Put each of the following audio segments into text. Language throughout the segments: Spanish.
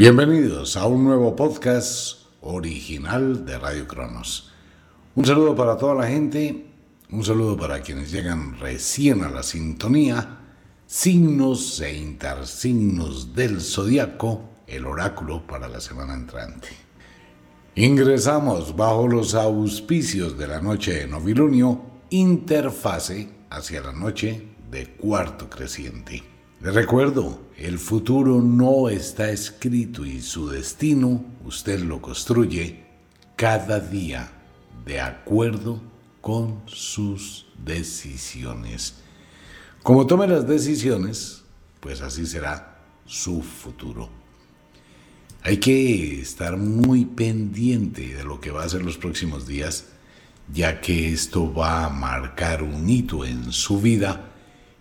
Bienvenidos a un nuevo podcast original de Radio Cronos. Un saludo para toda la gente, un saludo para quienes llegan recién a la sintonía, signos e intersignos del zodiaco, el oráculo para la semana entrante. Ingresamos bajo los auspicios de la noche de novilunio, interfase hacia la noche de cuarto creciente. Le recuerdo, el futuro no está escrito y su destino usted lo construye cada día de acuerdo con sus decisiones. Como tome las decisiones, pues así será su futuro. Hay que estar muy pendiente de lo que va a ser los próximos días, ya que esto va a marcar un hito en su vida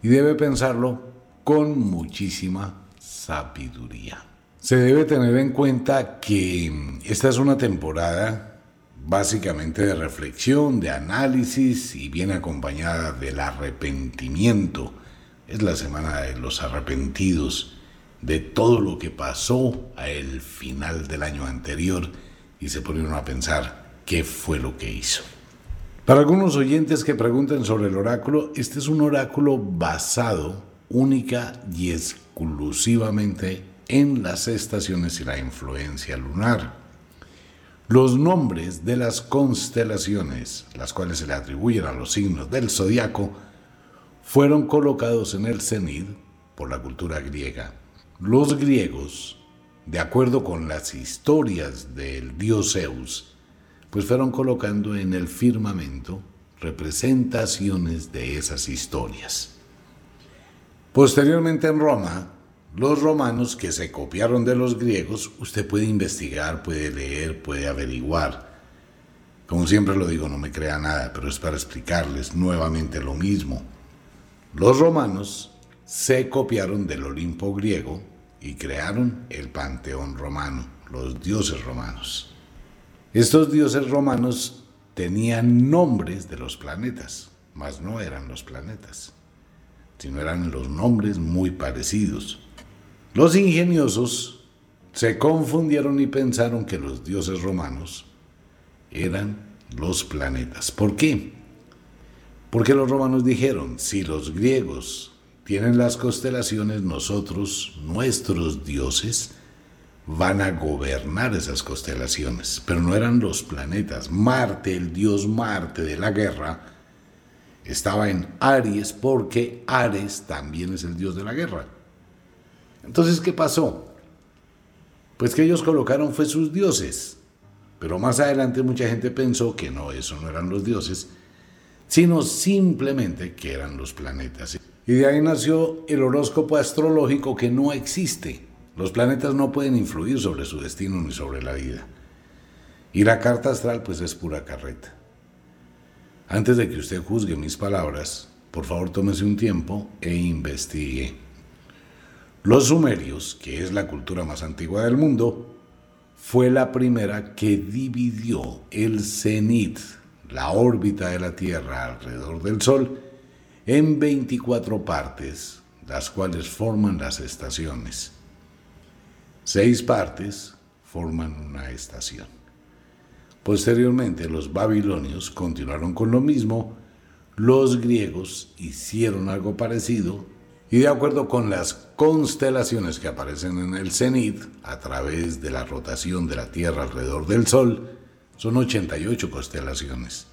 y debe pensarlo con muchísima sabiduría. Se debe tener en cuenta que esta es una temporada básicamente de reflexión, de análisis y viene acompañada del arrepentimiento. Es la semana de los arrepentidos de todo lo que pasó al final del año anterior y se pone uno a pensar qué fue lo que hizo. Para algunos oyentes que preguntan sobre el oráculo, este es un oráculo basado única y exclusivamente en las estaciones y la influencia lunar. Los nombres de las constelaciones, las cuales se le atribuyen a los signos del zodiaco, fueron colocados en el cenit por la cultura griega. Los griegos, de acuerdo con las historias del dios Zeus, pues fueron colocando en el firmamento representaciones de esas historias. Posteriormente en Roma, los romanos que se copiaron de los griegos, usted puede investigar, puede leer, puede averiguar. Como siempre lo digo, no me crea nada, pero es para explicarles nuevamente lo mismo. Los romanos se copiaron del Olimpo griego y crearon el panteón romano, los dioses romanos. Estos dioses romanos tenían nombres de los planetas, mas no eran los planetas sino eran los nombres muy parecidos. Los ingeniosos se confundieron y pensaron que los dioses romanos eran los planetas. ¿Por qué? Porque los romanos dijeron, si los griegos tienen las constelaciones, nosotros, nuestros dioses, van a gobernar esas constelaciones. Pero no eran los planetas. Marte, el dios Marte de la guerra, estaba en Aries porque Ares también es el dios de la guerra. Entonces, ¿qué pasó? Pues que ellos colocaron fue sus dioses. Pero más adelante mucha gente pensó que no, eso no eran los dioses, sino simplemente que eran los planetas. Y de ahí nació el horóscopo astrológico que no existe. Los planetas no pueden influir sobre su destino ni sobre la vida. Y la carta astral pues es pura carreta. Antes de que usted juzgue mis palabras, por favor tómese un tiempo e investigue. Los sumerios, que es la cultura más antigua del mundo, fue la primera que dividió el cenit, la órbita de la Tierra alrededor del Sol, en 24 partes, las cuales forman las estaciones. Seis partes forman una estación. Posteriormente los babilonios continuaron con lo mismo, los griegos hicieron algo parecido y de acuerdo con las constelaciones que aparecen en el cenit a través de la rotación de la Tierra alrededor del Sol, son 88 constelaciones.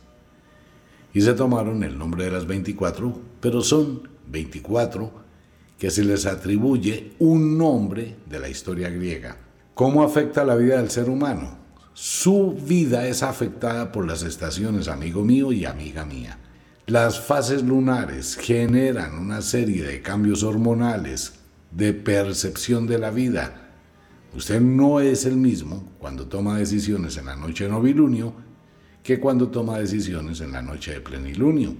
Y se tomaron el nombre de las 24, pero son 24 que se les atribuye un nombre de la historia griega. ¿Cómo afecta la vida del ser humano? Su vida es afectada por las estaciones, amigo mío y amiga mía. Las fases lunares generan una serie de cambios hormonales, de percepción de la vida. Usted no es el mismo cuando toma decisiones en la noche de novilunio que cuando toma decisiones en la noche de plenilunio.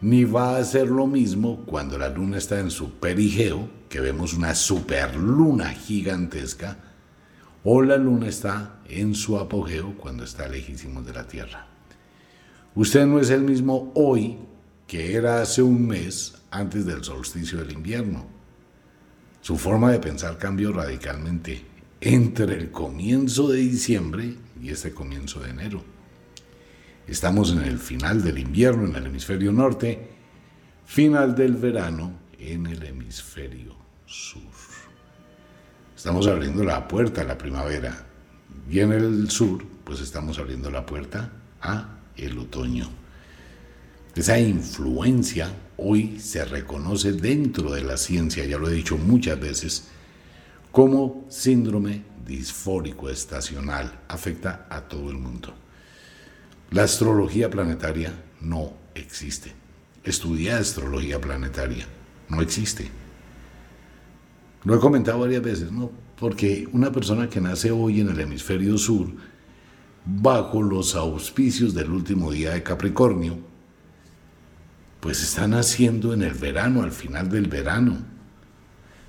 Ni va a ser lo mismo cuando la luna está en su perigeo, que vemos una superluna gigantesca, o la luna está en su apogeo cuando está lejísimo de la Tierra. Usted no es el mismo hoy que era hace un mes antes del solsticio del invierno. Su forma de pensar cambió radicalmente entre el comienzo de diciembre y este comienzo de enero. Estamos en el final del invierno en el hemisferio norte, final del verano en el hemisferio sur. Estamos abriendo la puerta a la primavera y en el sur pues estamos abriendo la puerta a el otoño. Esa influencia hoy se reconoce dentro de la ciencia, ya lo he dicho muchas veces, como síndrome disfórico estacional. Afecta a todo el mundo. La astrología planetaria no existe. Estudia astrología planetaria. No existe. Lo he comentado varias veces, ¿no? Porque una persona que nace hoy en el hemisferio sur, bajo los auspicios del último día de Capricornio, pues está naciendo en el verano, al final del verano,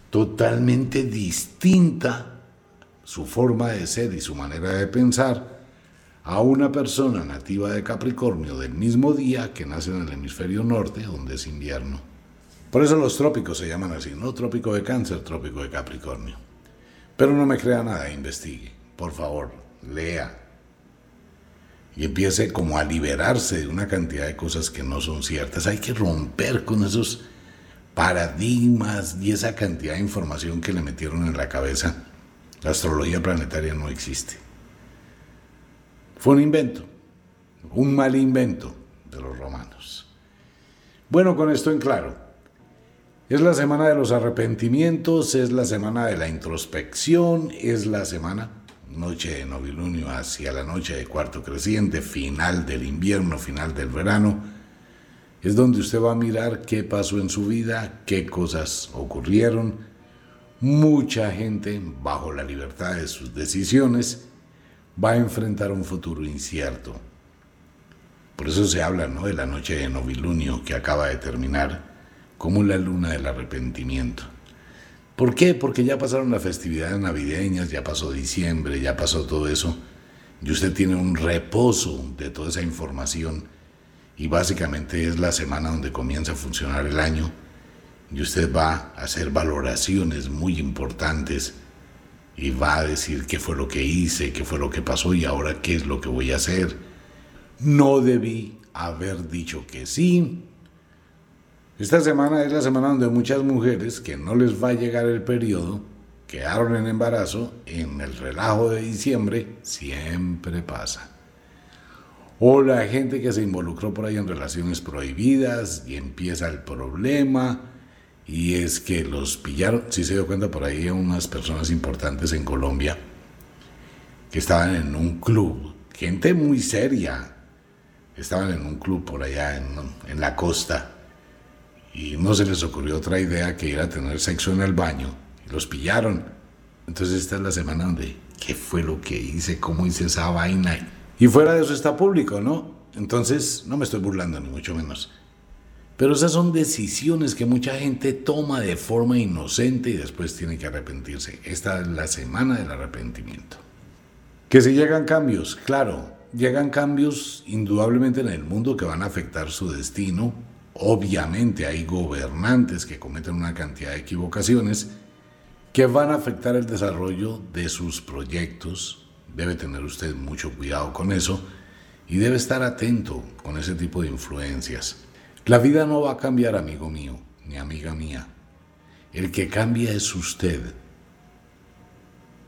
totalmente distinta su forma de ser y su manera de pensar a una persona nativa de Capricornio del mismo día que nace en el hemisferio norte, donde es invierno. Por eso los trópicos se llaman así, ¿no? Trópico de cáncer, trópico de Capricornio. Pero no me crea nada, investigue. Por favor, lea. Y empiece como a liberarse de una cantidad de cosas que no son ciertas. Hay que romper con esos paradigmas y esa cantidad de información que le metieron en la cabeza. La astrología planetaria no existe. Fue un invento, un mal invento de los romanos. Bueno, con esto en claro, es la semana de los arrepentimientos, es la semana de la introspección, es la semana, noche de novilunio hacia la noche de cuarto creciente, final del invierno, final del verano. Es donde usted va a mirar qué pasó en su vida, qué cosas ocurrieron. Mucha gente, bajo la libertad de sus decisiones, va a enfrentar un futuro incierto. Por eso se habla ¿no? de la noche de novilunio que acaba de terminar como la luna del arrepentimiento. ¿Por qué? Porque ya pasaron las festividades navideñas, ya pasó diciembre, ya pasó todo eso, y usted tiene un reposo de toda esa información, y básicamente es la semana donde comienza a funcionar el año, y usted va a hacer valoraciones muy importantes y va a decir qué fue lo que hice, qué fue lo que pasó y ahora qué es lo que voy a hacer. No debí haber dicho que sí. Esta semana es la semana donde muchas mujeres que no les va a llegar el periodo, quedaron en embarazo, en el relajo de diciembre, siempre pasa. O la gente que se involucró por ahí en relaciones prohibidas y empieza el problema y es que los pillaron, si se dio cuenta por ahí unas personas importantes en Colombia que estaban en un club, gente muy seria, estaban en un club por allá en, en la costa y no se les ocurrió otra idea que ir a tener sexo en el baño y los pillaron. Entonces esta es la semana donde, ¿qué fue lo que hice? ¿Cómo hice esa vaina? Y fuera de eso está público, ¿no? Entonces no me estoy burlando ni mucho menos. Pero esas son decisiones que mucha gente toma de forma inocente y después tiene que arrepentirse. Esta es la semana del arrepentimiento. Que si llegan cambios, claro, llegan cambios indudablemente en el mundo que van a afectar su destino. Obviamente hay gobernantes que cometen una cantidad de equivocaciones que van a afectar el desarrollo de sus proyectos. Debe tener usted mucho cuidado con eso y debe estar atento con ese tipo de influencias. La vida no va a cambiar, amigo mío, ni amiga mía. El que cambia es usted.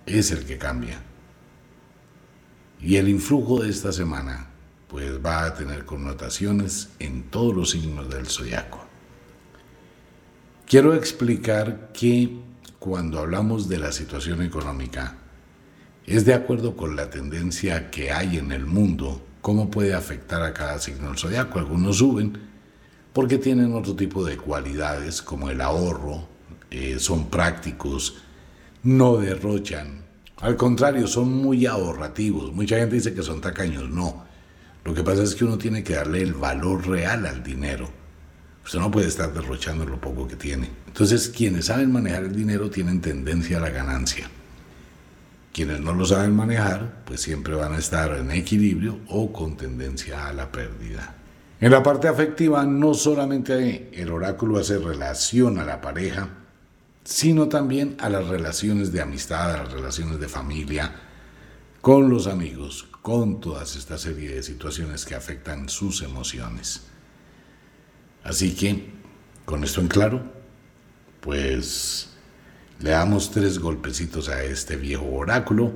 Es el que cambia. Y el influjo de esta semana, pues va a tener connotaciones en todos los signos del zodiaco. Quiero explicar que cuando hablamos de la situación económica, es de acuerdo con la tendencia que hay en el mundo, cómo puede afectar a cada signo del zodiaco. Algunos suben, porque tienen otro tipo de cualidades como el ahorro, eh, son prácticos, no derrochan. Al contrario, son muy ahorrativos. Mucha gente dice que son tacaños. No. Lo que pasa es que uno tiene que darle el valor real al dinero. Usted no puede estar derrochando lo poco que tiene. Entonces, quienes saben manejar el dinero tienen tendencia a la ganancia. Quienes no lo saben manejar, pues siempre van a estar en equilibrio o con tendencia a la pérdida. En la parte afectiva no solamente el oráculo hace relación a la pareja, sino también a las relaciones de amistad, a las relaciones de familia, con los amigos, con todas esta serie de situaciones que afectan sus emociones. Así que, con esto en claro, pues le damos tres golpecitos a este viejo oráculo,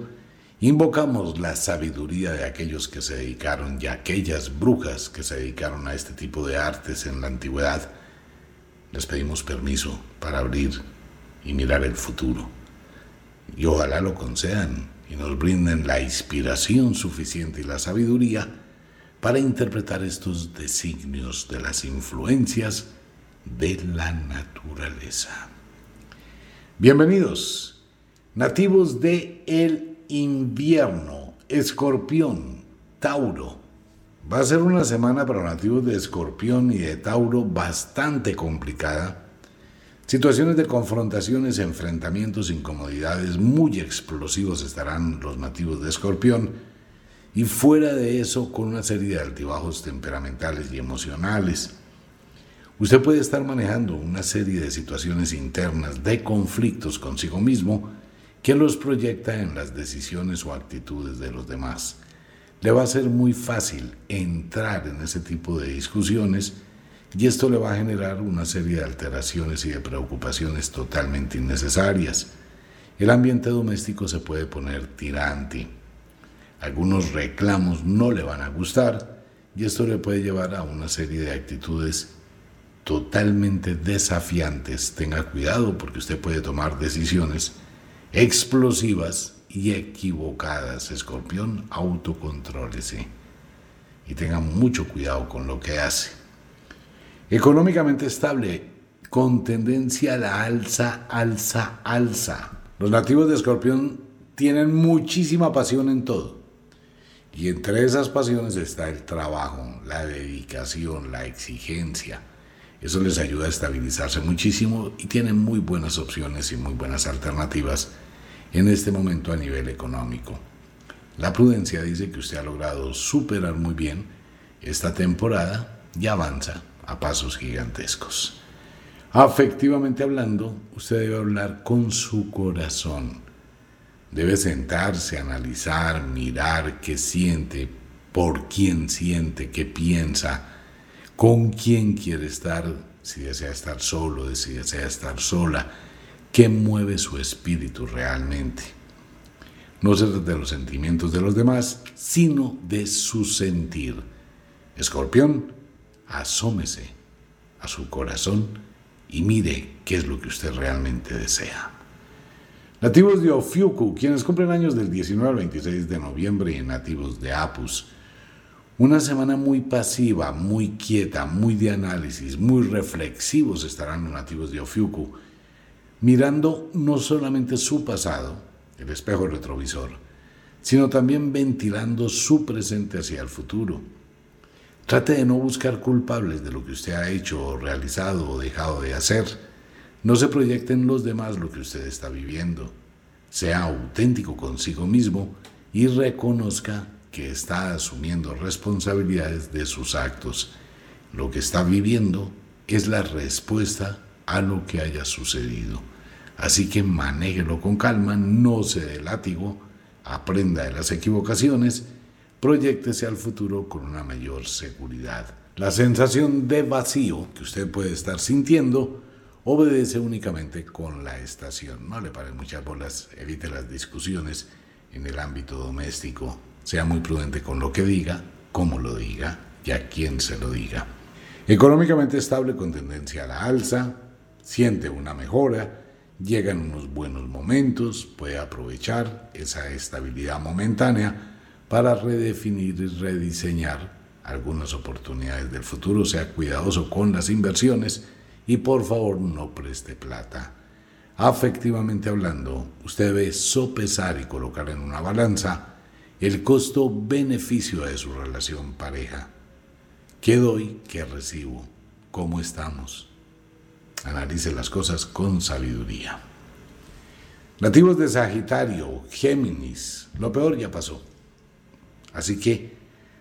invocamos la sabiduría de aquellos que se dedicaron y aquellas brujas que se dedicaron a este tipo de artes en la antigüedad, les pedimos permiso para abrir y mirar el futuro. Y ojalá lo concedan y nos brinden la inspiración suficiente y la sabiduría para interpretar estos designios de las influencias de la naturaleza. Bienvenidos, nativos de el invierno, escorpión, Tauro. Va a ser una semana para nativos de escorpión y de Tauro bastante complicada Situaciones de confrontaciones, enfrentamientos, incomodidades muy explosivos estarán los nativos de Escorpión y fuera de eso con una serie de altibajos temperamentales y emocionales. Usted puede estar manejando una serie de situaciones internas de conflictos consigo mismo que los proyecta en las decisiones o actitudes de los demás. Le va a ser muy fácil entrar en ese tipo de discusiones y esto le va a generar una serie de alteraciones y de preocupaciones totalmente innecesarias. El ambiente doméstico se puede poner tirante. Algunos reclamos no le van a gustar y esto le puede llevar a una serie de actitudes totalmente desafiantes. Tenga cuidado porque usted puede tomar decisiones explosivas y equivocadas. Escorpión, autocontrólese y tenga mucho cuidado con lo que hace. Económicamente estable, con tendencia a la alza, alza, alza. Los nativos de Escorpión tienen muchísima pasión en todo. Y entre esas pasiones está el trabajo, la dedicación, la exigencia. Eso les ayuda a estabilizarse muchísimo y tienen muy buenas opciones y muy buenas alternativas en este momento a nivel económico. La prudencia dice que usted ha logrado superar muy bien esta temporada y avanza a pasos gigantescos. Afectivamente hablando, usted debe hablar con su corazón. Debe sentarse, analizar, mirar qué siente, por quién siente, qué piensa, con quién quiere estar, si desea estar solo, si desea estar sola, qué mueve su espíritu realmente. No se trata de los sentimientos de los demás, sino de su sentir. Escorpión, asómese a su corazón y mire qué es lo que usted realmente desea. Nativos de Ofiuku, quienes cumplen años del 19 al 26 de noviembre y nativos de Apus. Una semana muy pasiva, muy quieta, muy de análisis, muy reflexivos estarán los nativos de Ofiuku, mirando no solamente su pasado, el espejo retrovisor, sino también ventilando su presente hacia el futuro Trate de no buscar culpables de lo que usted ha hecho o realizado o dejado de hacer. No se proyecte en los demás lo que usted está viviendo. Sea auténtico consigo mismo y reconozca que está asumiendo responsabilidades de sus actos. Lo que está viviendo es la respuesta a lo que haya sucedido. Así que manéjelo con calma, no se dé látigo, aprenda de las equivocaciones proyectese al futuro con una mayor seguridad. La sensación de vacío que usted puede estar sintiendo obedece únicamente con la estación. No le paren muchas bolas, evite las discusiones en el ámbito doméstico. Sea muy prudente con lo que diga, cómo lo diga y a quién se lo diga. Económicamente estable con tendencia a la alza, siente una mejora, llegan unos buenos momentos, puede aprovechar esa estabilidad momentánea para redefinir y rediseñar algunas oportunidades del futuro. Sea cuidadoso con las inversiones y por favor no preste plata. Afectivamente hablando, usted debe sopesar y colocar en una balanza el costo-beneficio de su relación pareja. ¿Qué doy? ¿Qué recibo? ¿Cómo estamos? Analice las cosas con sabiduría. Nativos de Sagitario, Géminis, lo peor ya pasó. Así que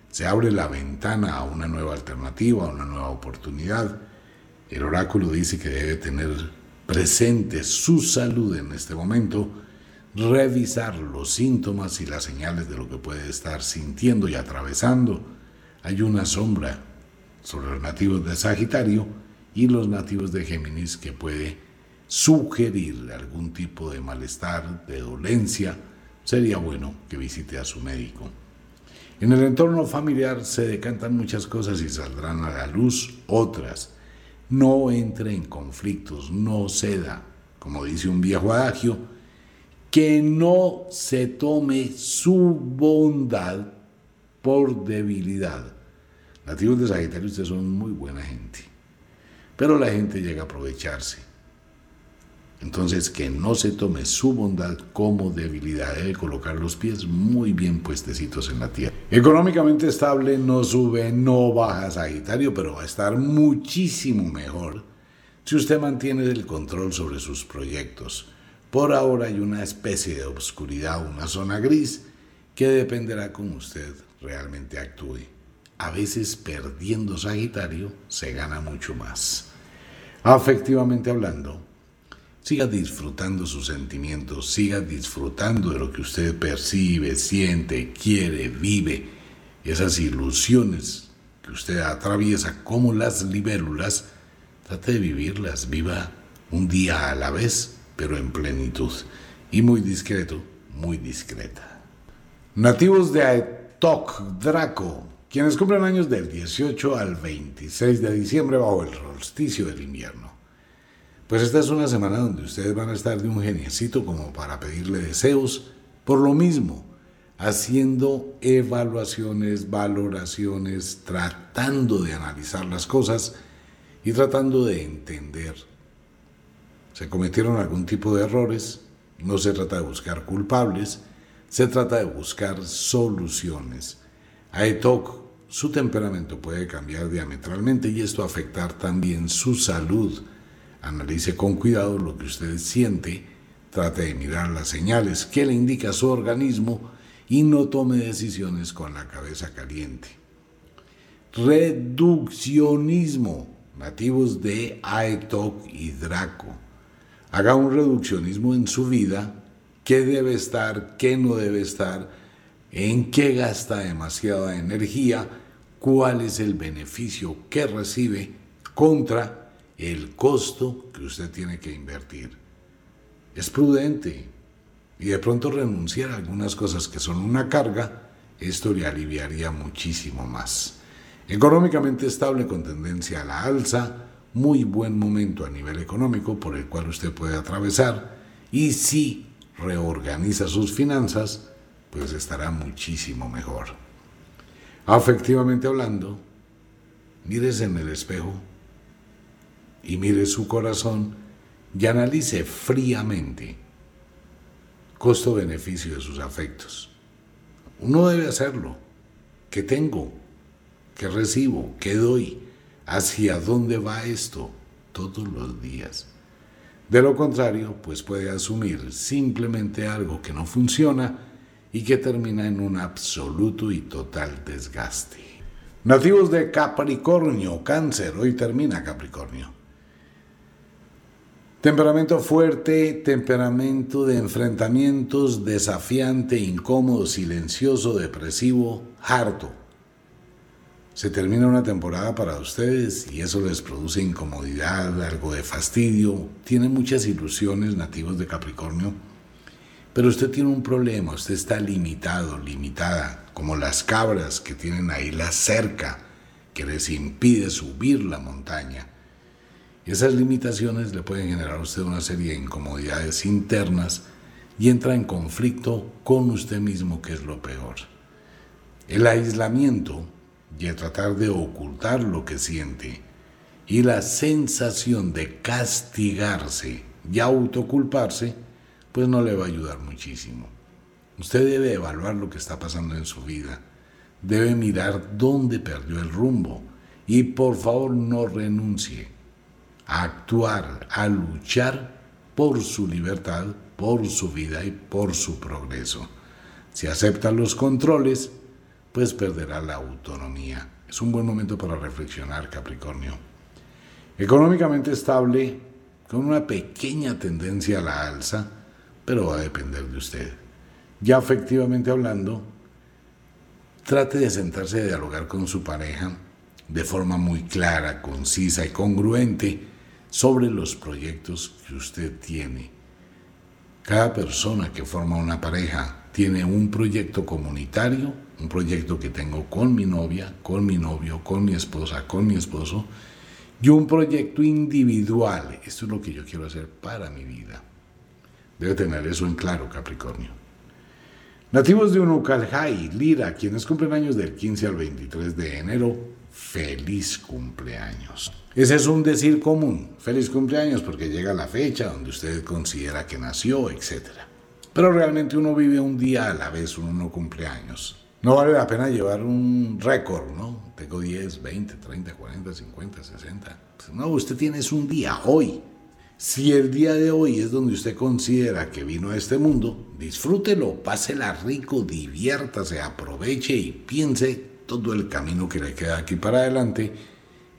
se abre la ventana a una nueva alternativa, a una nueva oportunidad. El oráculo dice que debe tener presente su salud en este momento, revisar los síntomas y las señales de lo que puede estar sintiendo y atravesando. Hay una sombra sobre los nativos de Sagitario y los nativos de Géminis que puede sugerir algún tipo de malestar, de dolencia. Sería bueno que visite a su médico. En el entorno familiar se decantan muchas cosas y saldrán a la luz otras. No entre en conflictos, no ceda, como dice un viejo adagio, que no se tome su bondad por debilidad. Nativos de Sagitario, ustedes son muy buena gente, pero la gente llega a aprovecharse. Entonces, que no se tome su bondad como debilidad, debe colocar los pies muy bien puestecitos en la tierra. Económicamente estable, no sube, no baja Sagitario, pero va a estar muchísimo mejor si usted mantiene el control sobre sus proyectos. Por ahora hay una especie de obscuridad, una zona gris, que dependerá cómo usted realmente actúe. A veces perdiendo Sagitario se gana mucho más. Afectivamente hablando, Siga disfrutando sus sentimientos, siga disfrutando de lo que usted percibe, siente, quiere, vive. Esas ilusiones que usted atraviesa como las libélulas, trate de vivirlas, viva un día a la vez, pero en plenitud. Y muy discreto, muy discreta. Nativos de Aetok, Draco, quienes cumplen años del 18 al 26 de diciembre bajo el solsticio del invierno. Pues esta es una semana donde ustedes van a estar de un geniecito como para pedirle deseos, por lo mismo, haciendo evaluaciones, valoraciones, tratando de analizar las cosas y tratando de entender. Se cometieron algún tipo de errores, no se trata de buscar culpables, se trata de buscar soluciones. A ETOC, su temperamento puede cambiar diametralmente y esto afectar también su salud Analice con cuidado lo que usted siente, trate de mirar las señales que le indica su organismo y no tome decisiones con la cabeza caliente. Reduccionismo, nativos de Aetok y Draco. Haga un reduccionismo en su vida, qué debe estar, qué no debe estar, en qué gasta demasiada energía, cuál es el beneficio que recibe contra el costo que usted tiene que invertir. Es prudente y de pronto renunciar a algunas cosas que son una carga, esto le aliviaría muchísimo más. Económicamente estable con tendencia a la alza, muy buen momento a nivel económico por el cual usted puede atravesar y si reorganiza sus finanzas, pues estará muchísimo mejor. Afectivamente hablando, mírese en el espejo y mire su corazón y analice fríamente costo-beneficio de sus afectos. Uno debe hacerlo. ¿Qué tengo? ¿Qué recibo? ¿Qué doy? ¿Hacia dónde va esto? Todos los días. De lo contrario, pues puede asumir simplemente algo que no funciona y que termina en un absoluto y total desgaste. Nativos de Capricornio, cáncer, hoy termina Capricornio. Temperamento fuerte, temperamento de enfrentamientos, desafiante, incómodo, silencioso, depresivo, harto. Se termina una temporada para ustedes y eso les produce incomodidad, algo de fastidio. Tiene muchas ilusiones nativos de Capricornio, pero usted tiene un problema, usted está limitado, limitada, como las cabras que tienen ahí la cerca que les impide subir la montaña esas limitaciones le pueden generar a usted una serie de incomodidades internas y entra en conflicto con usted mismo, que es lo peor. El aislamiento y el tratar de ocultar lo que siente y la sensación de castigarse y autoculparse, pues no le va a ayudar muchísimo. Usted debe evaluar lo que está pasando en su vida, debe mirar dónde perdió el rumbo y por favor no renuncie a actuar, a luchar por su libertad, por su vida y por su progreso. Si acepta los controles, pues perderá la autonomía. Es un buen momento para reflexionar, Capricornio. Económicamente estable, con una pequeña tendencia a la alza, pero va a depender de usted. Ya efectivamente hablando, trate de sentarse a dialogar con su pareja de forma muy clara, concisa y congruente sobre los proyectos que usted tiene. Cada persona que forma una pareja tiene un proyecto comunitario, un proyecto que tengo con mi novia, con mi novio, con mi esposa, con mi esposo, y un proyecto individual. Esto es lo que yo quiero hacer para mi vida. Debe tener eso en claro, Capricornio. Nativos de Unucalhai, Lira, quienes cumplen años del 15 al 23 de enero, feliz cumpleaños. Ese es un decir común, feliz cumpleaños porque llega la fecha donde usted considera que nació, etc. Pero realmente uno vive un día a la vez, uno no cumpleaños. No vale la pena llevar un récord, ¿no? Tengo 10, 20, 30, 40, 50, 60. no, usted tiene es un día, hoy. Si el día de hoy es donde usted considera que vino a este mundo, disfrútelo, pásela rico, diviértase, aproveche y piense todo el camino que le queda aquí para adelante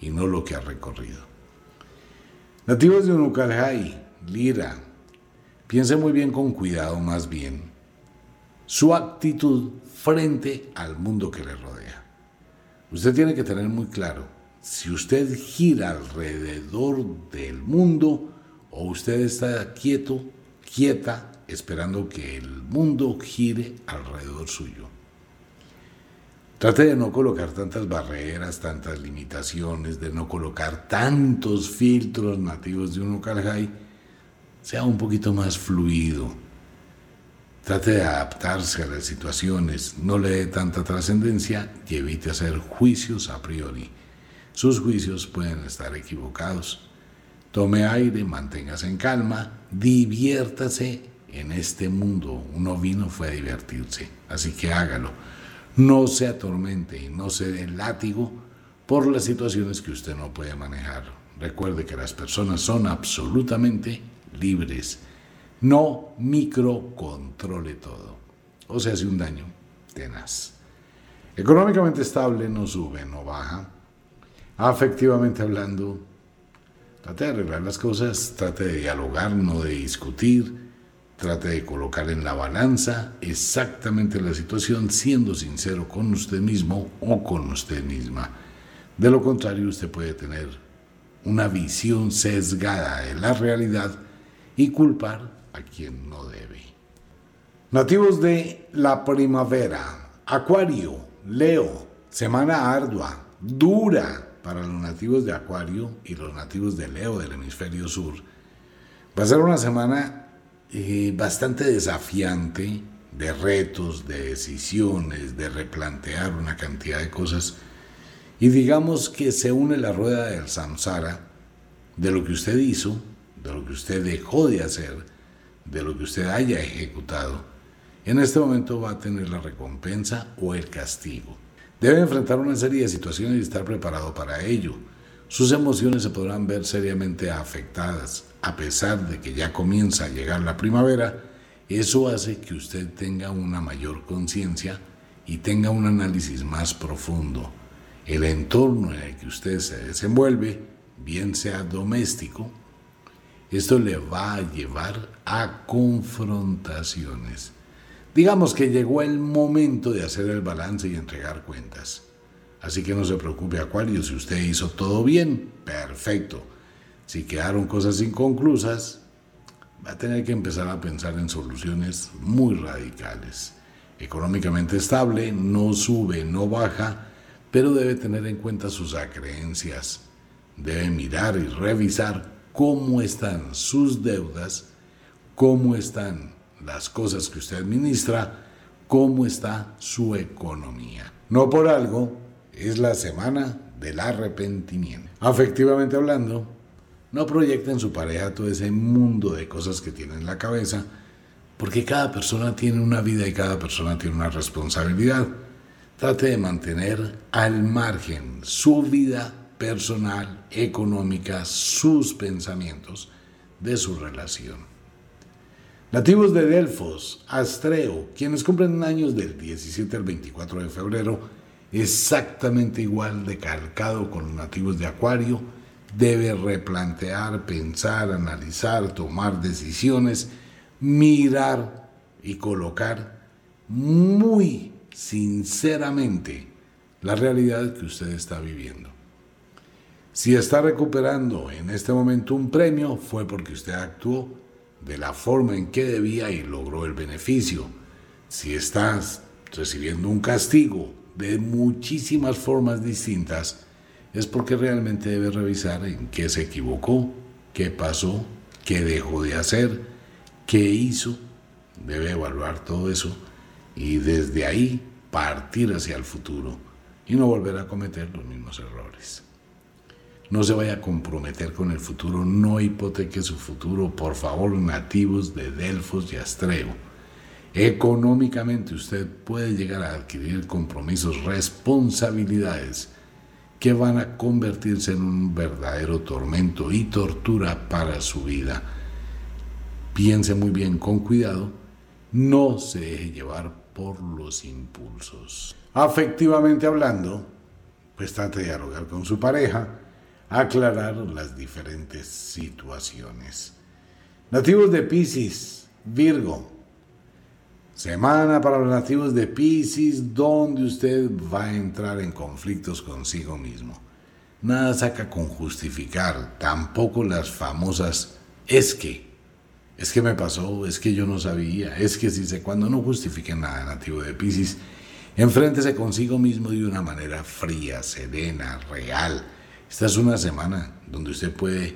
y no lo que ha recorrido. Nativos de Unucalhai, Lira, piense muy bien con cuidado más bien su actitud frente al mundo que le rodea. Usted tiene que tener muy claro, si usted gira alrededor del mundo, o usted está quieto, quieta, esperando que el mundo gire alrededor suyo. Trate de no colocar tantas barreras, tantas limitaciones, de no colocar tantos filtros nativos de un local Sea un poquito más fluido. Trate de adaptarse a las situaciones, no le dé tanta trascendencia y evite hacer juicios a priori. Sus juicios pueden estar equivocados. Tome aire, manténgase en calma, diviértase en este mundo. Uno vino fue a divertirse, así que hágalo. No se atormente y no se dé látigo por las situaciones que usted no puede manejar. Recuerde que las personas son absolutamente libres. No microcontrole todo. O se hace un daño tenaz. Económicamente estable no sube, no baja. Afectivamente hablando, Trate de arreglar las cosas, trate de dialogar, no de discutir, trate de colocar en la balanza exactamente la situación, siendo sincero con usted mismo o con usted misma. De lo contrario, usted puede tener una visión sesgada de la realidad y culpar a quien no debe. Nativos de la primavera, Acuario, Leo, semana ardua, dura, para los nativos de Acuario y los nativos de Leo del hemisferio sur. Va a ser una semana eh, bastante desafiante de retos, de decisiones, de replantear una cantidad de cosas. Y digamos que se une la rueda del samsara de lo que usted hizo, de lo que usted dejó de hacer, de lo que usted haya ejecutado. En este momento va a tener la recompensa o el castigo. Debe enfrentar una serie de situaciones y estar preparado para ello. Sus emociones se podrán ver seriamente afectadas, a pesar de que ya comienza a llegar la primavera. Eso hace que usted tenga una mayor conciencia y tenga un análisis más profundo. El entorno en el que usted se desenvuelve, bien sea doméstico, esto le va a llevar a confrontaciones. Digamos que llegó el momento de hacer el balance y entregar cuentas. Así que no se preocupe Acuario, si usted hizo todo bien, perfecto. Si quedaron cosas inconclusas, va a tener que empezar a pensar en soluciones muy radicales. Económicamente estable, no sube, no baja, pero debe tener en cuenta sus acreencias. Debe mirar y revisar cómo están sus deudas, cómo están las cosas que usted administra, cómo está su economía. No por algo es la semana del arrepentimiento. Afectivamente hablando, no proyecten en su pareja todo ese mundo de cosas que tiene en la cabeza, porque cada persona tiene una vida y cada persona tiene una responsabilidad. Trate de mantener al margen su vida personal, económica, sus pensamientos de su relación. Nativos de Delfos, Astreo, quienes cumplen años del 17 al 24 de febrero, exactamente igual de calcado con los nativos de Acuario, debe replantear, pensar, analizar, tomar decisiones, mirar y colocar muy sinceramente la realidad que usted está viviendo. Si está recuperando en este momento un premio, fue porque usted actuó de la forma en que debía y logró el beneficio. Si estás recibiendo un castigo de muchísimas formas distintas, es porque realmente debe revisar en qué se equivocó, qué pasó, qué dejó de hacer, qué hizo. Debe evaluar todo eso y desde ahí partir hacia el futuro y no volver a cometer los mismos errores. No se vaya a comprometer con el futuro, no hipoteque su futuro, por favor, nativos de Delfos y Astreo. Económicamente usted puede llegar a adquirir compromisos, responsabilidades que van a convertirse en un verdadero tormento y tortura para su vida. Piense muy bien con cuidado, no se deje llevar por los impulsos. Afectivamente hablando, pues trate de dialogar con su pareja, aclarar las diferentes situaciones. Nativos de Pisces, Virgo, Semana para los nativos de Pisces, donde usted va a entrar en conflictos consigo mismo. Nada saca con justificar, tampoco las famosas es que, es que me pasó, es que yo no sabía, es que si sé, cuando no justifique nada nativo de Pisces, enfréntese consigo mismo de una manera fría, serena, real. Esta es una semana donde usted puede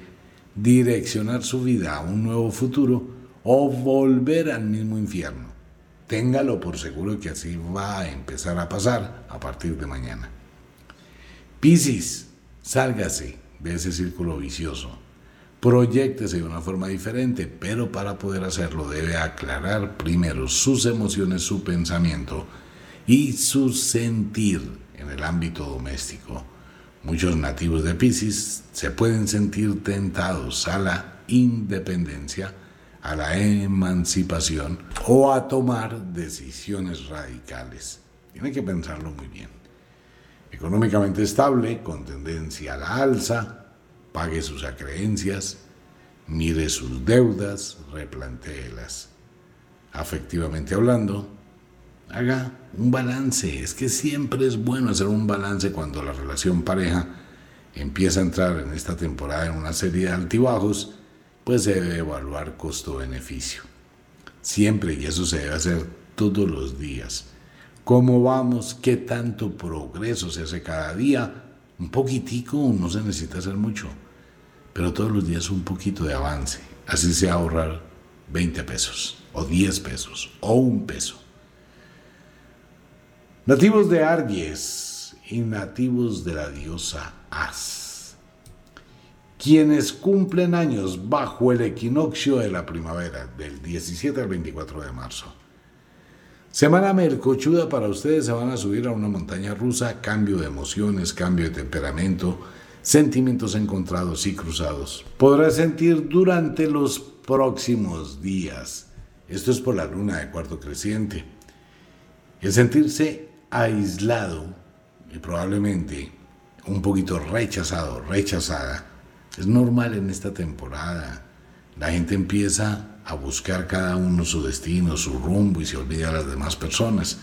direccionar su vida a un nuevo futuro o volver al mismo infierno. Téngalo por seguro que así va a empezar a pasar a partir de mañana. Piscis, sálgase de ese círculo vicioso. Proyéctese de una forma diferente, pero para poder hacerlo debe aclarar primero sus emociones, su pensamiento y su sentir en el ámbito doméstico. Muchos nativos de Piscis se pueden sentir tentados a la independencia a la emancipación o a tomar decisiones radicales. Tiene que pensarlo muy bien. Económicamente estable, con tendencia a la alza, pague sus acreencias, mire sus deudas, replantéelas. Afectivamente hablando, haga un balance. Es que siempre es bueno hacer un balance cuando la relación pareja empieza a entrar en esta temporada en una serie de altibajos pues se debe evaluar costo-beneficio. Siempre, y eso se debe hacer todos los días. ¿Cómo vamos? ¿Qué tanto progreso se hace cada día? Un poquitico, no se necesita hacer mucho, pero todos los días un poquito de avance. Así se ahorrar 20 pesos, o 10 pesos, o un peso. Nativos de Argies y nativos de la diosa As quienes cumplen años bajo el equinoccio de la primavera, del 17 al 24 de marzo. Semana melcochuda para ustedes, se van a subir a una montaña rusa, cambio de emociones, cambio de temperamento, sentimientos encontrados y cruzados. Podrá sentir durante los próximos días. Esto es por la luna de cuarto creciente. El sentirse aislado y probablemente un poquito rechazado, rechazada, es normal en esta temporada. La gente empieza a buscar cada uno su destino, su rumbo y se olvida a las demás personas.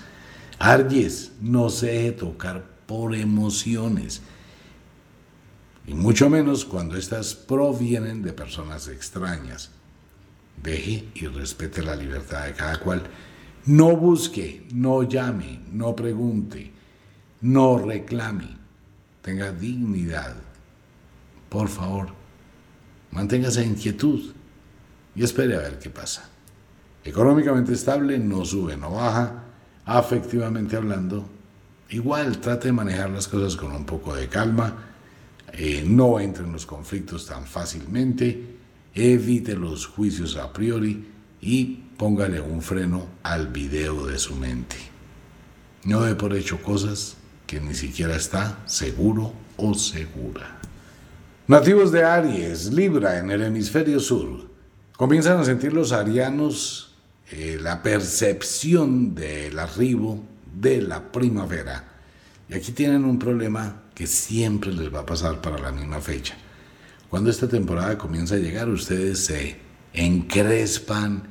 Argies, no se deje tocar por emociones. Y mucho menos cuando éstas provienen de personas extrañas. Deje y respete la libertad de cada cual. No busque, no llame, no pregunte, no reclame. Tenga dignidad por favor, manténgase en quietud y espere a ver qué pasa. Económicamente estable, no sube, no baja. Afectivamente hablando, igual trate de manejar las cosas con un poco de calma. Eh, no entre en los conflictos tan fácilmente. Evite los juicios a priori y póngale un freno al video de su mente. No dé por hecho cosas que ni siquiera está seguro o segura. Nativos de Aries, Libra, en el hemisferio sur, comienzan a sentir los arianos eh, la percepción del arribo de la primavera. Y aquí tienen un problema que siempre les va a pasar para la misma fecha. Cuando esta temporada comienza a llegar, ustedes se encrespan,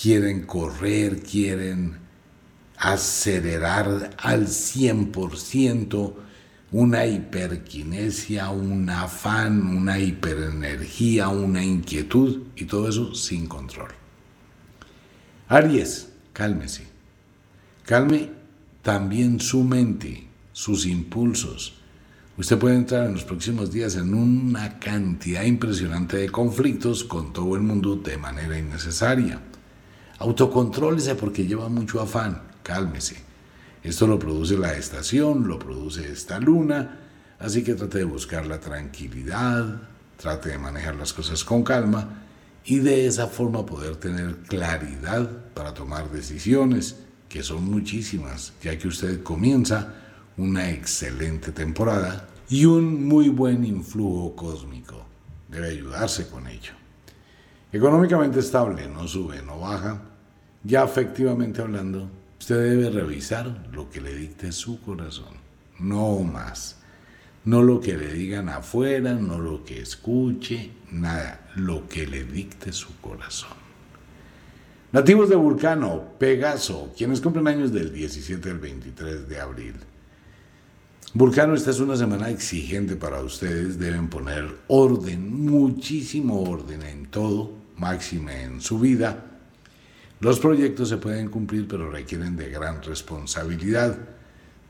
quieren correr, quieren acelerar al 100%, una hiperquinesia, un afán, una hiperenergía, una inquietud y todo eso sin control. Aries, cálmese. Calme también su mente, sus impulsos. Usted puede entrar en los próximos días en una cantidad impresionante de conflictos con todo el mundo de manera innecesaria. Autocontrólese porque lleva mucho afán, cálmese. Esto lo produce la estación, lo produce esta luna, así que trate de buscar la tranquilidad, trate de manejar las cosas con calma y de esa forma poder tener claridad para tomar decisiones, que son muchísimas, ya que usted comienza una excelente temporada y un muy buen influjo cósmico. Debe ayudarse con ello. Económicamente estable, no sube, no baja. Ya efectivamente hablando, usted debe revisar lo que le dicte su corazón, no más. No lo que le digan afuera, no lo que escuche, nada, lo que le dicte su corazón. Nativos de Vulcano, Pegaso, quienes cumplen años del 17 al 23 de abril. Vulcano, esta es una semana exigente para ustedes, deben poner orden, muchísimo orden en todo, máxime en su vida. Los proyectos se pueden cumplir, pero requieren de gran responsabilidad.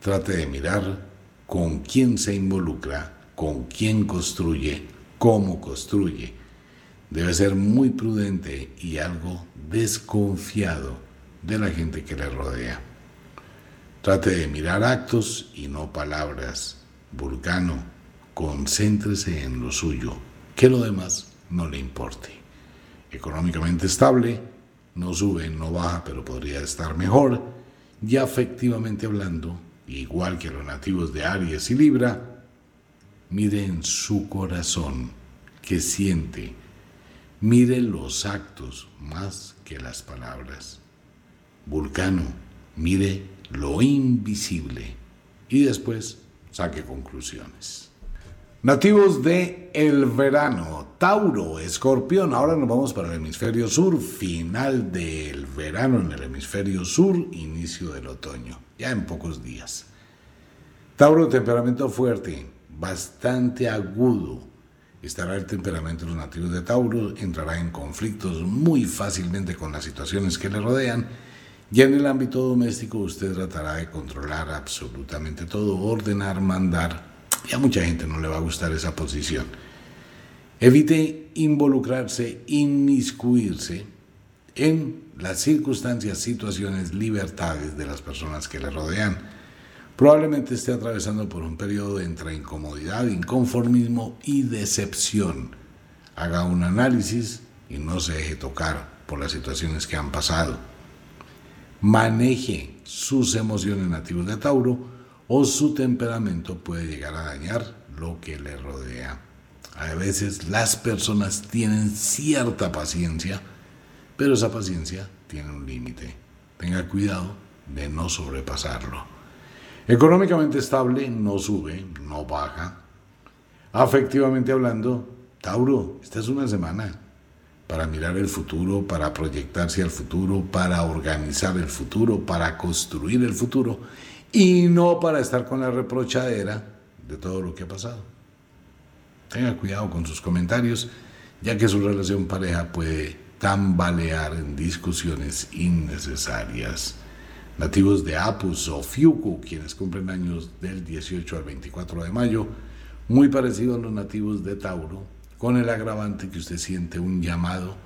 Trate de mirar con quién se involucra, con quién construye, cómo construye. Debe ser muy prudente y algo desconfiado de la gente que le rodea. Trate de mirar actos y no palabras. Vulcano, concéntrese en lo suyo, que lo demás no le importe. Económicamente estable, no sube, no baja, pero podría estar mejor. Y afectivamente hablando, igual que los nativos de Aries y Libra, mire en su corazón que siente, mire los actos más que las palabras. Vulcano, mire lo invisible y después saque conclusiones. Nativos de el verano, Tauro, Escorpión, ahora nos vamos para el hemisferio sur, final del verano en el hemisferio sur, inicio del otoño, ya en pocos días. Tauro, temperamento fuerte, bastante agudo. Estará el temperamento de los nativos de Tauro, entrará en conflictos muy fácilmente con las situaciones que le rodean ya en el ámbito doméstico usted tratará de controlar absolutamente todo, ordenar, mandar. Y a mucha gente no le va a gustar esa posición. Evite involucrarse, inmiscuirse en las circunstancias, situaciones, libertades de las personas que le rodean. Probablemente esté atravesando por un periodo entre incomodidad, inconformismo y decepción. Haga un análisis y no se deje tocar por las situaciones que han pasado maneje sus emociones nativas de Tauro o su temperamento puede llegar a dañar lo que le rodea. A veces las personas tienen cierta paciencia, pero esa paciencia tiene un límite. Tenga cuidado de no sobrepasarlo. Económicamente estable, no sube, no baja. Afectivamente hablando, Tauro, esta es una semana para mirar el futuro, para proyectarse al futuro, para organizar el futuro, para construir el futuro y no para estar con la reprochadera de todo lo que ha pasado. Tenga cuidado con sus comentarios, ya que su relación pareja puede tambalear en discusiones innecesarias. Nativos de Apus o Fiuku, quienes cumplen años del 18 al 24 de mayo, muy parecidos a los nativos de Tauro, con el agravante que usted siente un llamado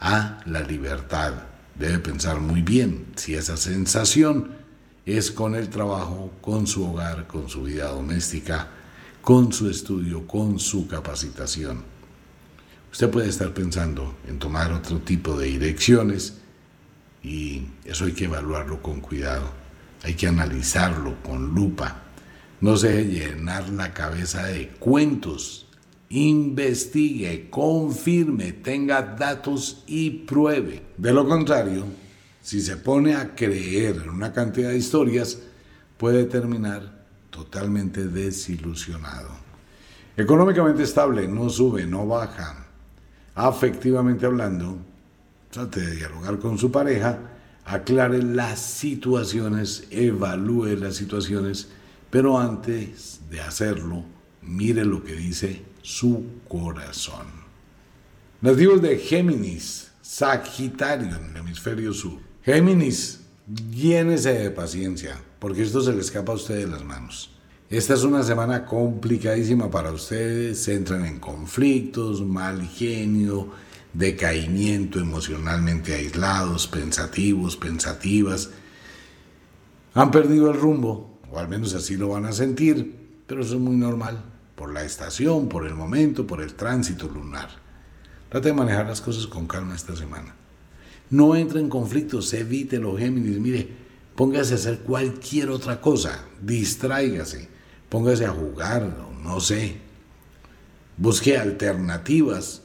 a la libertad. Debe pensar muy bien si esa sensación es con el trabajo, con su hogar, con su vida doméstica, con su estudio, con su capacitación. Usted puede estar pensando en tomar otro tipo de direcciones y eso hay que evaluarlo con cuidado. Hay que analizarlo con lupa. No se deje llenar la cabeza de cuentos investigue, confirme, tenga datos y pruebe. De lo contrario, si se pone a creer en una cantidad de historias, puede terminar totalmente desilusionado. Económicamente estable, no sube, no baja. Afectivamente hablando, trate de dialogar con su pareja, aclare las situaciones, evalúe las situaciones, pero antes de hacerlo, mire lo que dice su corazón. Nativos de Géminis, Sagitario en el hemisferio sur. Géminis, llénese de paciencia, porque esto se le escapa a usted de las manos. Esta es una semana complicadísima para ustedes, se entran en conflictos, mal genio, decaimiento emocionalmente aislados, pensativos, pensativas. Han perdido el rumbo, o al menos así lo van a sentir, pero eso es muy normal, por la estación, por el momento, por el tránsito lunar. Trate de manejar las cosas con calma esta semana. No entre en conflictos, evite los Géminis, mire, póngase a hacer cualquier otra cosa, distráigase, póngase a jugar, no sé, busque alternativas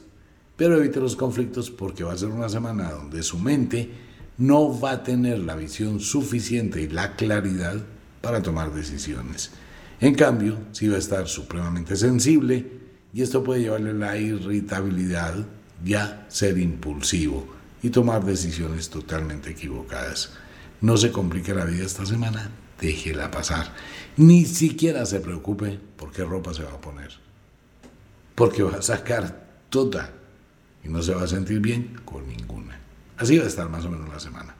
pero evite los conflictos porque va a ser una semana donde su mente no va a tener la visión suficiente y la claridad para tomar decisiones. En cambio, sí va a estar supremamente sensible y esto puede llevarle la irritabilidad, ya ser impulsivo y tomar decisiones totalmente equivocadas. No se complique la vida esta semana, déjela pasar. Ni siquiera se preocupe por qué ropa se va a poner. Porque va a sacar toda y no se va a sentir bien con ninguna. Así va a estar más o menos la semana.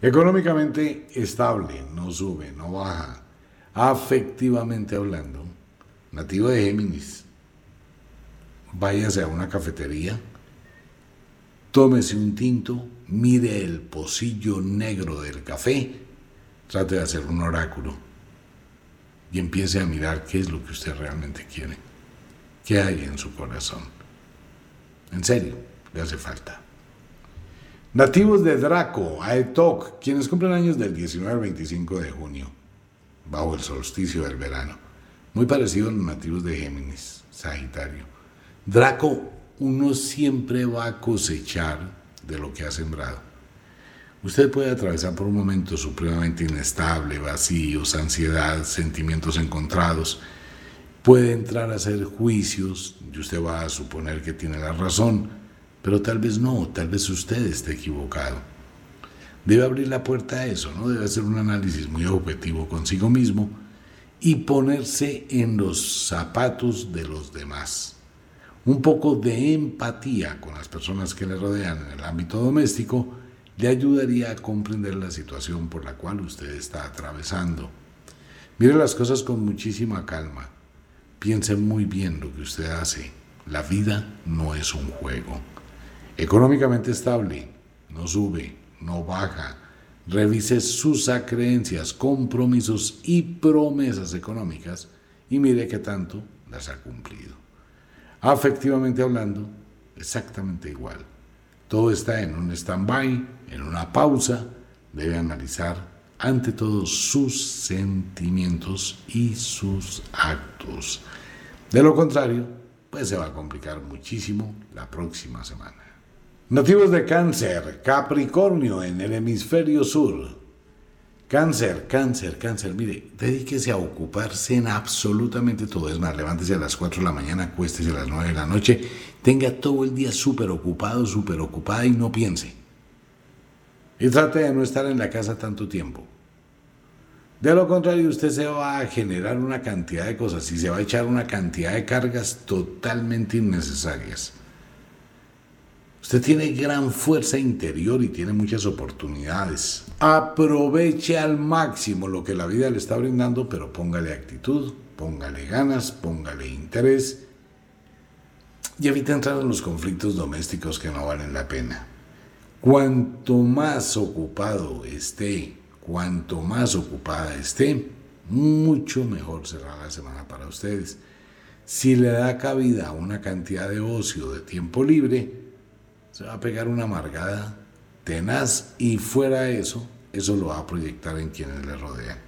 Económicamente estable, no sube, no baja. Afectivamente hablando, nativo de Géminis, váyase a una cafetería, tómese un tinto, mire el pocillo negro del café, trate de hacer un oráculo y empiece a mirar qué es lo que usted realmente quiere, qué hay en su corazón. En serio, le hace falta. Nativos de Draco, Aetok, quienes cumplen años del 19 al 25 de junio, bajo el solsticio del verano. Muy parecido a los nativos de Géminis, Sagitario. Draco, uno siempre va a cosechar de lo que ha sembrado. Usted puede atravesar por un momento supremamente inestable, vacíos, ansiedad, sentimientos encontrados, puede entrar a hacer juicios y usted va a suponer que tiene la razón, pero tal vez no, tal vez usted esté equivocado. Debe abrir la puerta a eso, ¿no? Debe hacer un análisis muy objetivo consigo mismo y ponerse en los zapatos de los demás. Un poco de empatía con las personas que le rodean en el ámbito doméstico le ayudaría a comprender la situación por la cual usted está atravesando. Mire las cosas con muchísima calma Piense muy bien lo que usted hace. La vida no es un juego. Económicamente estable, no sube, no baja. Revise sus creencias, compromisos y promesas económicas y mire qué tanto las ha cumplido. Afectivamente hablando, exactamente igual. Todo está en un stand-by, en una pausa. Debe analizar ante todo sus sentimientos y sus actos. De lo contrario, pues se va a complicar muchísimo la próxima semana. Nativos de cáncer, Capricornio en el hemisferio sur. Cáncer, cáncer, cáncer. Mire, dedíquese a ocuparse en absolutamente todo. Es más, levántese a las 4 de la mañana, acuéstese a las 9 de la noche. Tenga todo el día súper ocupado, súper ocupada y no piense. Y trate de no estar en la casa tanto tiempo. De lo contrario, usted se va a generar una cantidad de cosas y se va a echar una cantidad de cargas totalmente innecesarias. Usted tiene gran fuerza interior y tiene muchas oportunidades. Aproveche al máximo lo que la vida le está brindando, pero póngale actitud, póngale ganas, póngale interés y evite entrar en los conflictos domésticos que no valen la pena. Cuanto más ocupado esté, cuanto más ocupada esté, mucho mejor será la semana para ustedes. Si le da cabida a una cantidad de ocio, de tiempo libre, se va a pegar una amargada tenaz y fuera de eso, eso lo va a proyectar en quienes le rodean.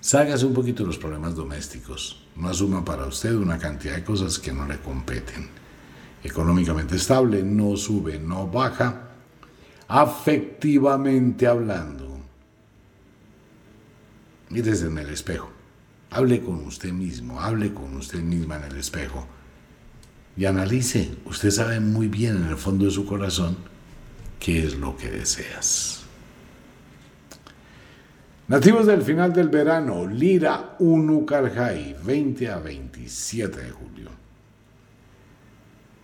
Ságase un poquito los problemas domésticos. No asuma para usted una cantidad de cosas que no le competen. Económicamente estable, no sube, no baja afectivamente hablando. Mírese en el espejo. Hable con usted mismo, hable con usted misma en el espejo y analice. Usted sabe muy bien en el fondo de su corazón qué es lo que deseas. Nativos del final del verano, Lira Unucarjay, 20 a 27 de julio.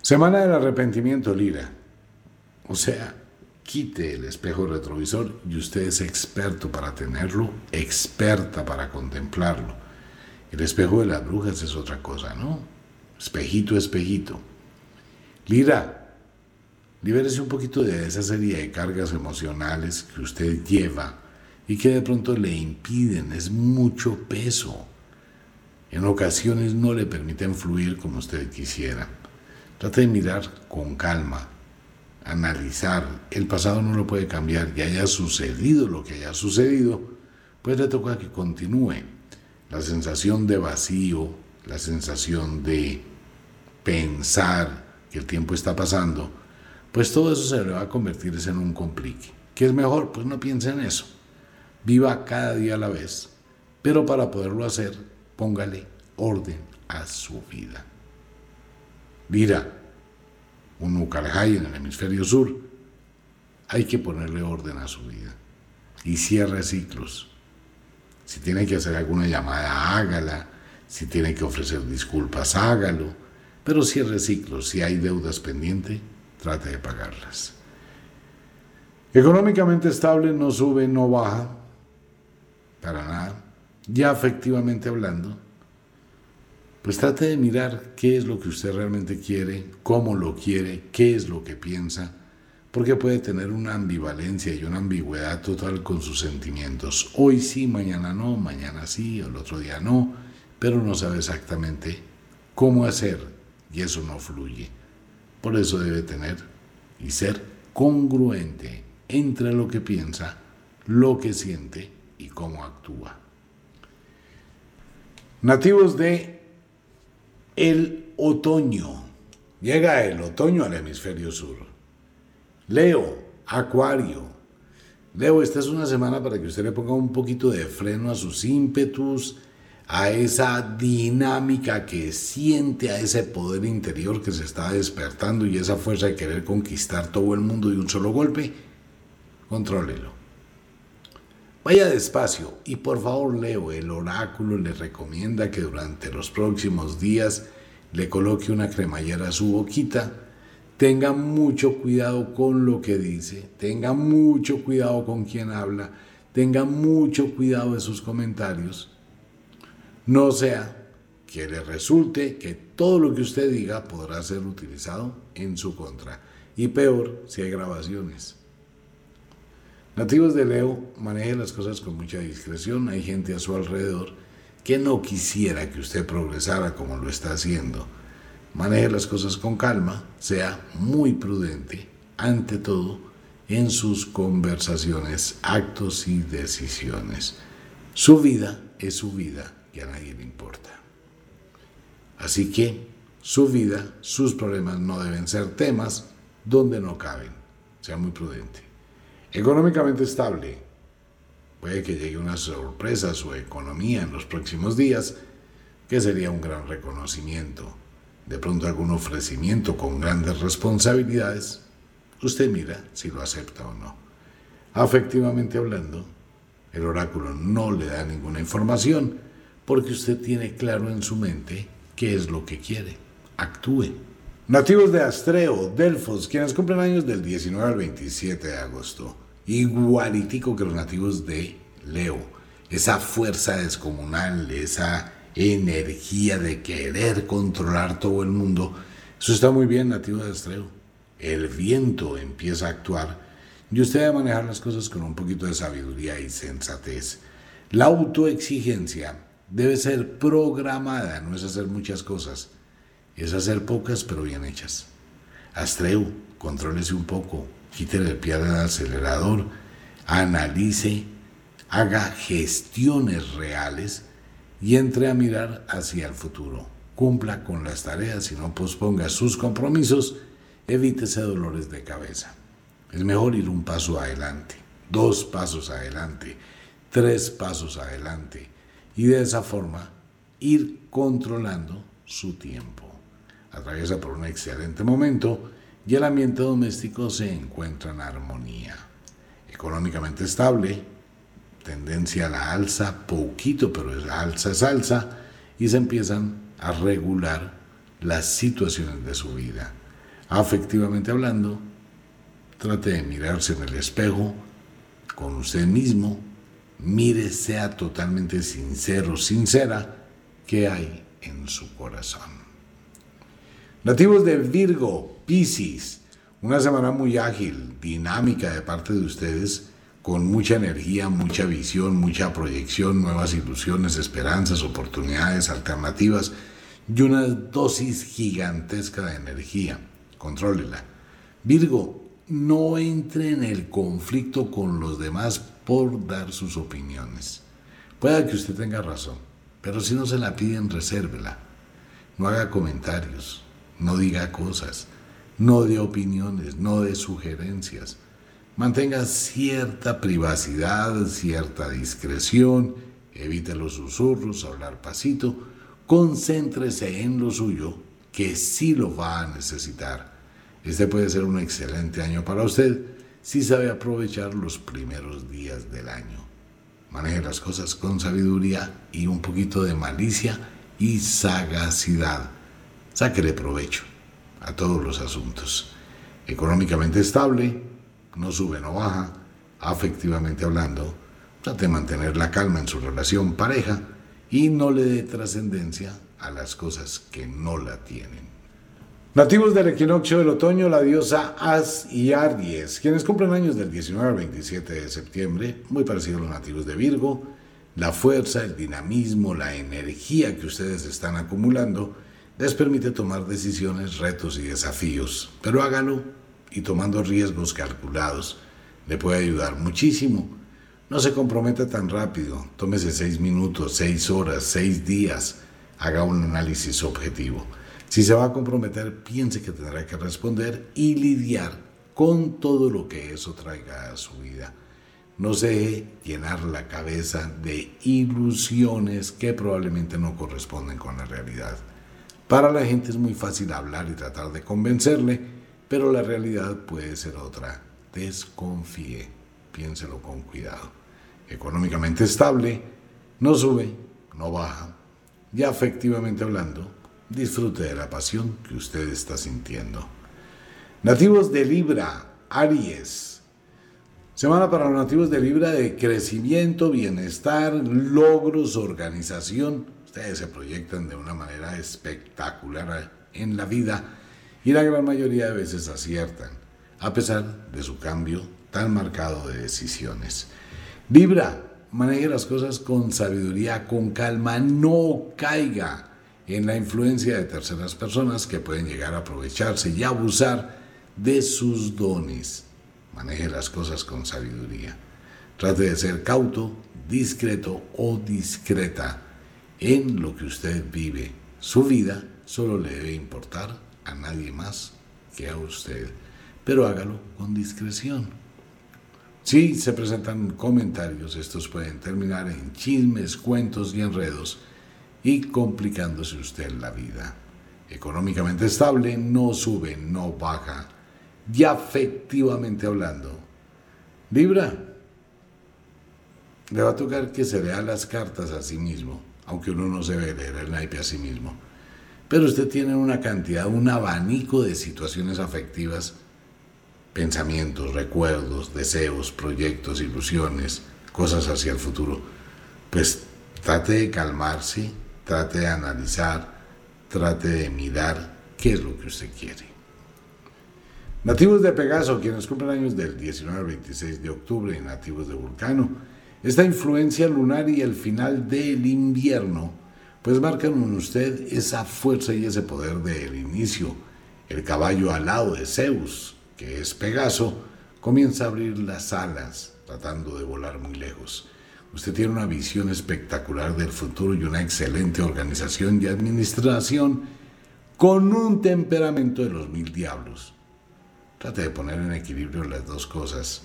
Semana del arrepentimiento, Lira. O sea, quite el espejo retrovisor y usted es experto para tenerlo, experta para contemplarlo. El espejo de las brujas es otra cosa, ¿no? Espejito, espejito. Lira, libérese un poquito de esa serie de cargas emocionales que usted lleva y que de pronto le impiden, es mucho peso. En ocasiones no le permiten fluir como usted quisiera. Trate de mirar con calma, analizar. El pasado no lo puede cambiar, ya haya sucedido lo que haya sucedido, pues le toca que continúe. La sensación de vacío, la sensación de pensar que el tiempo está pasando, pues todo eso se le va a convertir en un complique. ¿Qué es mejor? Pues no piense en eso. Viva cada día a la vez, pero para poderlo hacer, póngale orden a su vida. Mira, un Ucalhai en el hemisferio sur, hay que ponerle orden a su vida y cierre ciclos. Si tiene que hacer alguna llamada, hágala. Si tiene que ofrecer disculpas, hágalo. Pero cierre ciclos. Si hay deudas pendientes, trate de pagarlas. Económicamente estable, no sube, no baja, para nada. Ya efectivamente hablando, pues trate de mirar qué es lo que usted realmente quiere, cómo lo quiere, qué es lo que piensa, porque puede tener una ambivalencia y una ambigüedad total con sus sentimientos. Hoy sí, mañana no, mañana sí, el otro día no, pero no sabe exactamente cómo hacer y eso no fluye. Por eso debe tener y ser congruente entre lo que piensa, lo que siente y cómo actúa. Nativos de el otoño. Llega el otoño al hemisferio sur. Leo, Acuario. Leo, esta es una semana para que usted le ponga un poquito de freno a sus ímpetus, a esa dinámica que siente, a ese poder interior que se está despertando y esa fuerza de querer conquistar todo el mundo de un solo golpe. Contrólelo. Vaya despacio y por favor Leo, el oráculo le recomienda que durante los próximos días le coloque una cremallera a su boquita. Tenga mucho cuidado con lo que dice, tenga mucho cuidado con quien habla, tenga mucho cuidado de sus comentarios. No sea que le resulte que todo lo que usted diga podrá ser utilizado en su contra. Y peor si hay grabaciones. Nativos de Leo, maneje las cosas con mucha discreción. Hay gente a su alrededor que no quisiera que usted progresara como lo está haciendo. Maneje las cosas con calma, sea muy prudente, ante todo, en sus conversaciones, actos y decisiones. Su vida es su vida a nadie le importa. Así que su vida, sus problemas no deben ser temas donde no caben. Sea muy prudente. Económicamente estable. Puede que llegue una sorpresa a su economía en los próximos días, que sería un gran reconocimiento. De pronto algún ofrecimiento con grandes responsabilidades. Usted mira si lo acepta o no. Afectivamente hablando, el oráculo no le da ninguna información porque usted tiene claro en su mente qué es lo que quiere. Actúe. Nativos de Astreo, Delfos, quienes cumplen años del 19 al 27 de agosto, igualitico que los nativos de Leo. Esa fuerza descomunal, esa energía de querer controlar todo el mundo, eso está muy bien, nativo de Astreo. El viento empieza a actuar y usted debe manejar las cosas con un poquito de sabiduría y sensatez. La autoexigencia debe ser programada, no es hacer muchas cosas es hacer pocas pero bien hechas. Astreu, contrólese un poco, quítele el pie al acelerador, analice, haga gestiones reales y entre a mirar hacia el futuro. Cumpla con las tareas y no posponga sus compromisos, evítese dolores de cabeza. Es mejor ir un paso adelante, dos pasos adelante, tres pasos adelante y de esa forma ir controlando su tiempo. Atraviesa por un excelente momento y el ambiente doméstico se encuentra en armonía. Económicamente estable, tendencia a la alza, poquito, pero es alza es alza, y se empiezan a regular las situaciones de su vida. Afectivamente hablando, trate de mirarse en el espejo con usted mismo, mire, sea totalmente sincero, sincera, qué hay en su corazón. Nativos de Virgo, Piscis, una semana muy ágil, dinámica de parte de ustedes, con mucha energía, mucha visión, mucha proyección, nuevas ilusiones, esperanzas, oportunidades, alternativas y una dosis gigantesca de energía. Contrólela. Virgo, no entre en el conflicto con los demás por dar sus opiniones. Pueda que usted tenga razón, pero si no se la piden, resérvela. No haga comentarios, no diga cosas, no dé opiniones, no dé sugerencias. Mantenga cierta privacidad, cierta discreción, evite los susurros, hablar pasito, concéntrese en lo suyo, que sí lo va a necesitar este puede ser un excelente año para usted si sabe aprovechar los primeros días del año. Maneje las cosas con sabiduría y un poquito de malicia y sagacidad. Sáquele provecho a todos los asuntos. Económicamente estable, no sube, no baja, afectivamente hablando, trate de mantener la calma en su relación pareja y no le dé trascendencia a las cosas que no la tienen. Nativos del equinoccio del otoño, la diosa As y Aries, quienes cumplen años del 19 al 27 de septiembre, muy parecidos a los nativos de Virgo, la fuerza, el dinamismo, la energía que ustedes están acumulando les permite tomar decisiones, retos y desafíos, pero hágalo y tomando riesgos calculados. Le puede ayudar muchísimo. No se comprometa tan rápido, tómese seis minutos, seis horas, seis días, haga un análisis objetivo. Si se va a comprometer, piense que tendrá que responder y lidiar con todo lo que eso traiga a su vida. No se deje llenar la cabeza de ilusiones que probablemente no corresponden con la realidad. Para la gente es muy fácil hablar y tratar de convencerle, pero la realidad puede ser otra. Desconfíe, piénselo con cuidado. Económicamente estable, no sube, no baja. Y afectivamente hablando, disfrute de la pasión que usted está sintiendo. Nativos de Libra, Aries. Semana para los nativos de Libra de crecimiento, bienestar, logros, organización. Ustedes se proyectan de una manera espectacular en la vida y la gran mayoría de veces aciertan, a pesar de su cambio tan marcado de decisiones. Libra, maneje las cosas con sabiduría, con calma, no caiga en la influencia de terceras personas que pueden llegar a aprovecharse y abusar de sus dones. Maneje las cosas con sabiduría. Trate de ser cauto, discreto o discreta en lo que usted vive. Su vida solo le debe importar a nadie más que a usted, pero hágalo con discreción. Si se presentan comentarios, estos pueden terminar en chismes, cuentos y enredos y complicándose usted la vida. Económicamente estable, no sube, no baja. Y afectivamente hablando, Libra, le va a tocar que se vea las cartas a sí mismo, aunque uno no se ve leer el naipe a sí mismo. Pero usted tiene una cantidad, un abanico de situaciones afectivas, pensamientos, recuerdos, deseos, proyectos, ilusiones, cosas hacia el futuro. Pues trate de calmarse, trate de analizar, trate de mirar qué es lo que usted quiere. Nativos de Pegaso, quienes cumplen años del 19 al 26 de octubre, nativos de Vulcano, esta influencia lunar y el final del invierno, pues marcan en usted esa fuerza y ese poder del inicio. El caballo alado de Zeus, que es Pegaso, comienza a abrir las alas, tratando de volar muy lejos. Usted tiene una visión espectacular del futuro y una excelente organización y administración con un temperamento de los mil diablos. Trate de poner en equilibrio las dos cosas.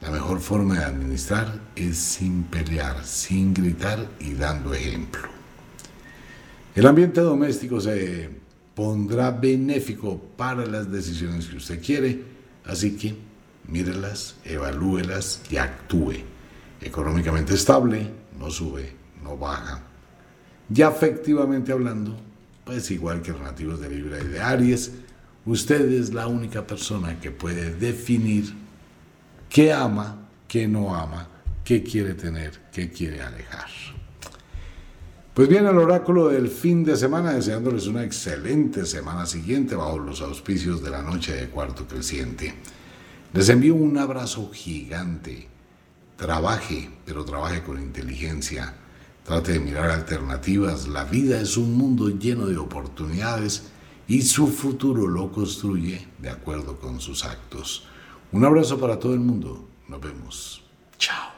La mejor forma de administrar es sin pelear, sin gritar y dando ejemplo. El ambiente doméstico se pondrá benéfico para las decisiones que usted quiere, así que mírelas, evalúelas y actúe. Económicamente estable, no sube, no baja. Ya efectivamente hablando, pues igual que los nativos de Libra y de Aries, usted es la única persona que puede definir qué ama, qué no ama, qué quiere tener, qué quiere alejar. Pues bien, el oráculo del fin de semana, deseándoles una excelente semana siguiente bajo los auspicios de la noche de cuarto creciente. Les envío un abrazo gigante. Trabaje, pero trabaje con inteligencia Trate de mirar alternativas. La vida es un mundo lleno de oportunidades y su futuro lo construye de acuerdo con sus actos. Un abrazo para todo el mundo. Nos vemos. Chao.